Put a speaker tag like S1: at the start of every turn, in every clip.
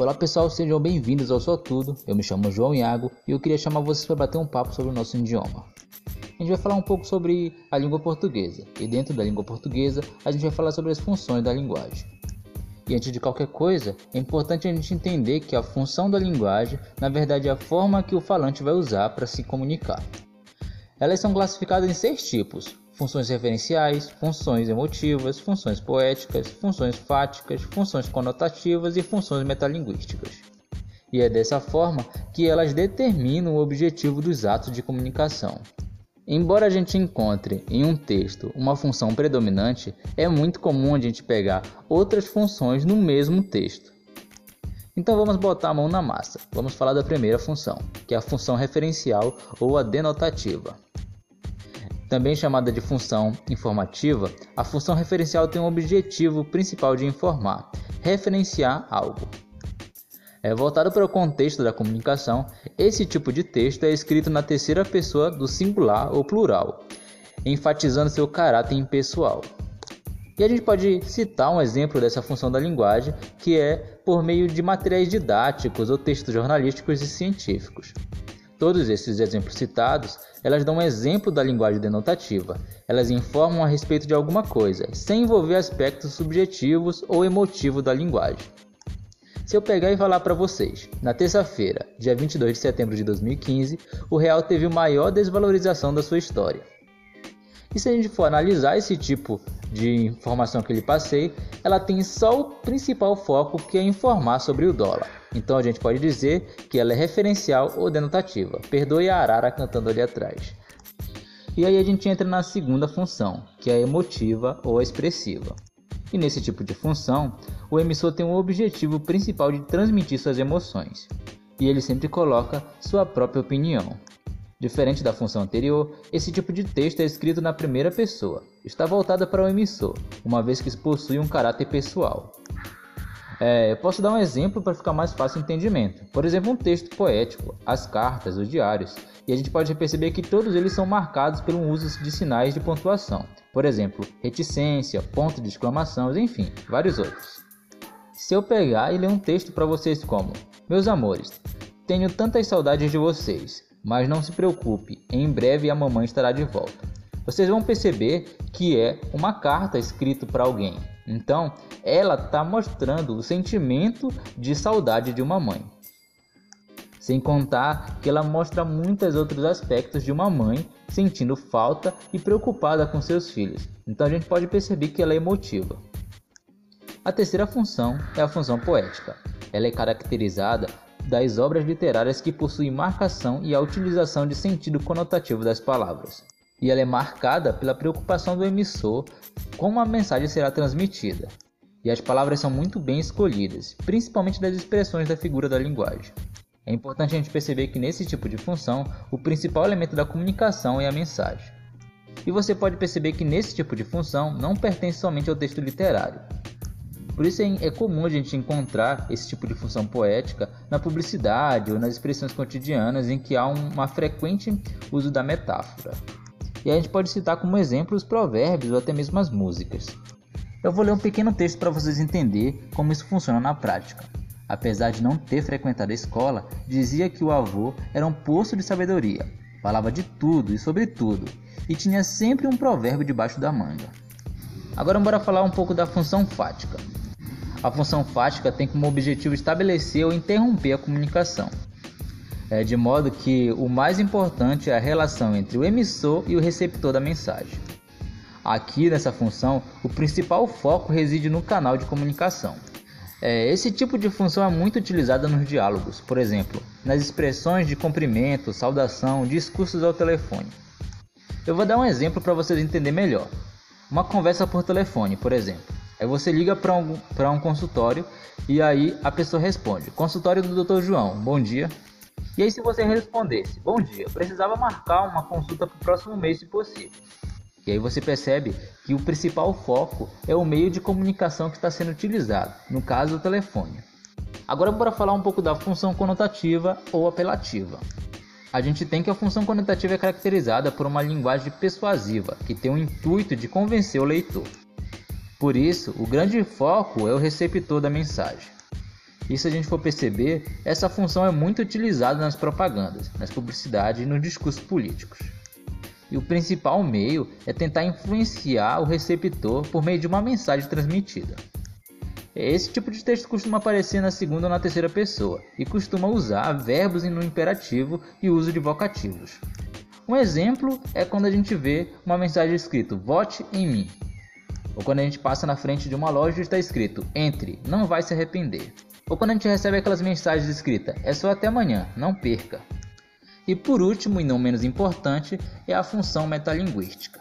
S1: Olá pessoal, sejam bem-vindos ao Só Tudo. Eu me chamo João Iago e eu queria chamar vocês para bater um papo sobre o nosso idioma. A gente vai falar um pouco sobre a língua portuguesa e dentro da língua portuguesa a gente vai falar sobre as funções da linguagem. E antes de qualquer coisa, é importante a gente entender que a função da linguagem, na verdade, é a forma que o falante vai usar para se comunicar. Elas são classificadas em seis tipos: funções referenciais, funções emotivas, funções poéticas, funções fáticas, funções conotativas e funções metalinguísticas. E é dessa forma que elas determinam o objetivo dos atos de comunicação. Embora a gente encontre em um texto uma função predominante, é muito comum a gente pegar outras funções no mesmo texto. Então vamos botar a mão na massa. Vamos falar da primeira função, que é a função referencial ou a denotativa. Também chamada de função informativa, a função referencial tem um objetivo principal de informar, referenciar algo. É voltado para o contexto da comunicação, esse tipo de texto é escrito na terceira pessoa do singular ou plural, enfatizando seu caráter impessoal. E a gente pode citar um exemplo dessa função da linguagem, que é por meio de materiais didáticos ou textos jornalísticos e científicos. Todos esses exemplos citados, elas dão um exemplo da linguagem denotativa. Elas informam a respeito de alguma coisa, sem envolver aspectos subjetivos ou emotivos da linguagem. Se eu pegar e falar para vocês, na terça-feira, dia 22 de setembro de 2015, o real teve a maior desvalorização da sua história. E se a gente for analisar esse tipo de informação que lhe passei, ela tem só o principal foco que é informar sobre o dólar. Então a gente pode dizer que ela é referencial ou denotativa. Perdoe a arara cantando ali atrás. E aí a gente entra na segunda função, que é emotiva ou expressiva. E nesse tipo de função, o emissor tem o objetivo principal de transmitir suas emoções, e ele sempre coloca sua própria opinião. Diferente da função anterior, esse tipo de texto é escrito na primeira pessoa, está voltada para o emissor, uma vez que possui um caráter pessoal. É, eu posso dar um exemplo para ficar mais fácil o entendimento. Por exemplo, um texto poético, as cartas, os diários, e a gente pode perceber que todos eles são marcados pelo uso de sinais de pontuação. Por exemplo, reticência, ponto de exclamação, enfim, vários outros. Se eu pegar e ler um texto para vocês como: Meus amores, tenho tantas saudades de vocês, mas não se preocupe, em breve a mamãe estará de volta. Vocês vão perceber que é uma carta escrita para alguém, então, ela está mostrando o sentimento de saudade de uma mãe. Sem contar que ela mostra muitos outros aspectos de uma mãe sentindo falta e preocupada com seus filhos. Então a gente pode perceber que ela é emotiva. A terceira função é a função poética. Ela é caracterizada das obras literárias que possuem marcação e a utilização de sentido conotativo das palavras e ela é marcada pela preocupação do emissor como a mensagem será transmitida. E as palavras são muito bem escolhidas, principalmente das expressões da figura da linguagem. É importante a gente perceber que nesse tipo de função, o principal elemento da comunicação é a mensagem. E você pode perceber que nesse tipo de função não pertence somente ao texto literário. Por isso é comum a gente encontrar esse tipo de função poética na publicidade ou nas expressões cotidianas em que há uma frequente uso da metáfora e a gente pode citar como exemplo os provérbios ou até mesmo as músicas. Eu vou ler um pequeno texto para vocês entenderem como isso funciona na prática. Apesar de não ter frequentado a escola, dizia que o avô era um poço de sabedoria, falava de tudo e sobre tudo, e tinha sempre um provérbio debaixo da manga. Agora bora falar um pouco da função fática. A função fática tem como objetivo estabelecer ou interromper a comunicação é, de modo que o mais importante é a relação entre o emissor e o receptor da mensagem. Aqui nessa função, o principal foco reside no canal de comunicação. É, esse tipo de função é muito utilizada nos diálogos, por exemplo, nas expressões de cumprimento, saudação, discursos ao telefone. Eu vou dar um exemplo para vocês entenderem melhor. Uma conversa por telefone, por exemplo. Aí você liga para um, um consultório e aí a pessoa responde: Consultório do Dr. João, bom dia. E aí, se você respondesse, bom dia, precisava marcar uma consulta para o próximo mês, se possível. E aí você percebe que o principal foco é o meio de comunicação que está sendo utilizado, no caso o telefone. Agora bora falar um pouco da função conotativa ou apelativa. A gente tem que a função conotativa é caracterizada por uma linguagem persuasiva, que tem o intuito de convencer o leitor. Por isso, o grande foco é o receptor da mensagem. E se a gente for perceber, essa função é muito utilizada nas propagandas, nas publicidades e nos discursos políticos. E o principal meio é tentar influenciar o receptor por meio de uma mensagem transmitida. Esse tipo de texto costuma aparecer na segunda ou na terceira pessoa e costuma usar verbos no imperativo e uso de vocativos. Um exemplo é quando a gente vê uma mensagem escrito vote em mim. Ou quando a gente passa na frente de uma loja e está escrito entre, não vai se arrepender. Ou quando a gente recebe aquelas mensagens escritas é só até amanhã, não perca. E por último e não menos importante é a função metalinguística.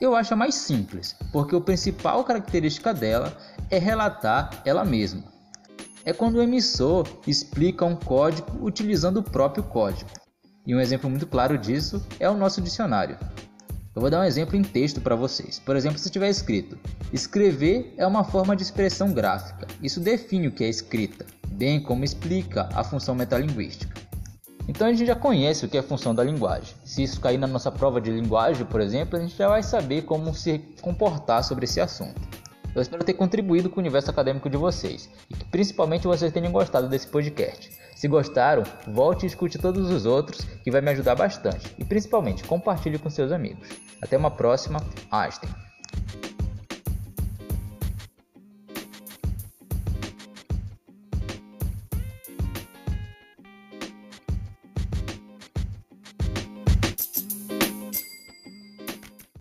S1: Eu acho a mais simples, porque a principal característica dela é relatar ela mesma. É quando o emissor explica um código utilizando o próprio código. E um exemplo muito claro disso é o nosso dicionário. Eu vou dar um exemplo em texto para vocês. Por exemplo, se tiver escrito: escrever é uma forma de expressão gráfica. Isso define o que é escrita, bem como explica a função metalinguística. Então a gente já conhece o que é a função da linguagem. Se isso cair na nossa prova de linguagem, por exemplo, a gente já vai saber como se comportar sobre esse assunto. Eu espero ter contribuído com o universo acadêmico de vocês e que principalmente vocês tenham gostado desse podcast. Se gostaram, volte e escute todos os outros, que vai me ajudar bastante. E principalmente, compartilhe com seus amigos. Até uma próxima, Einstein.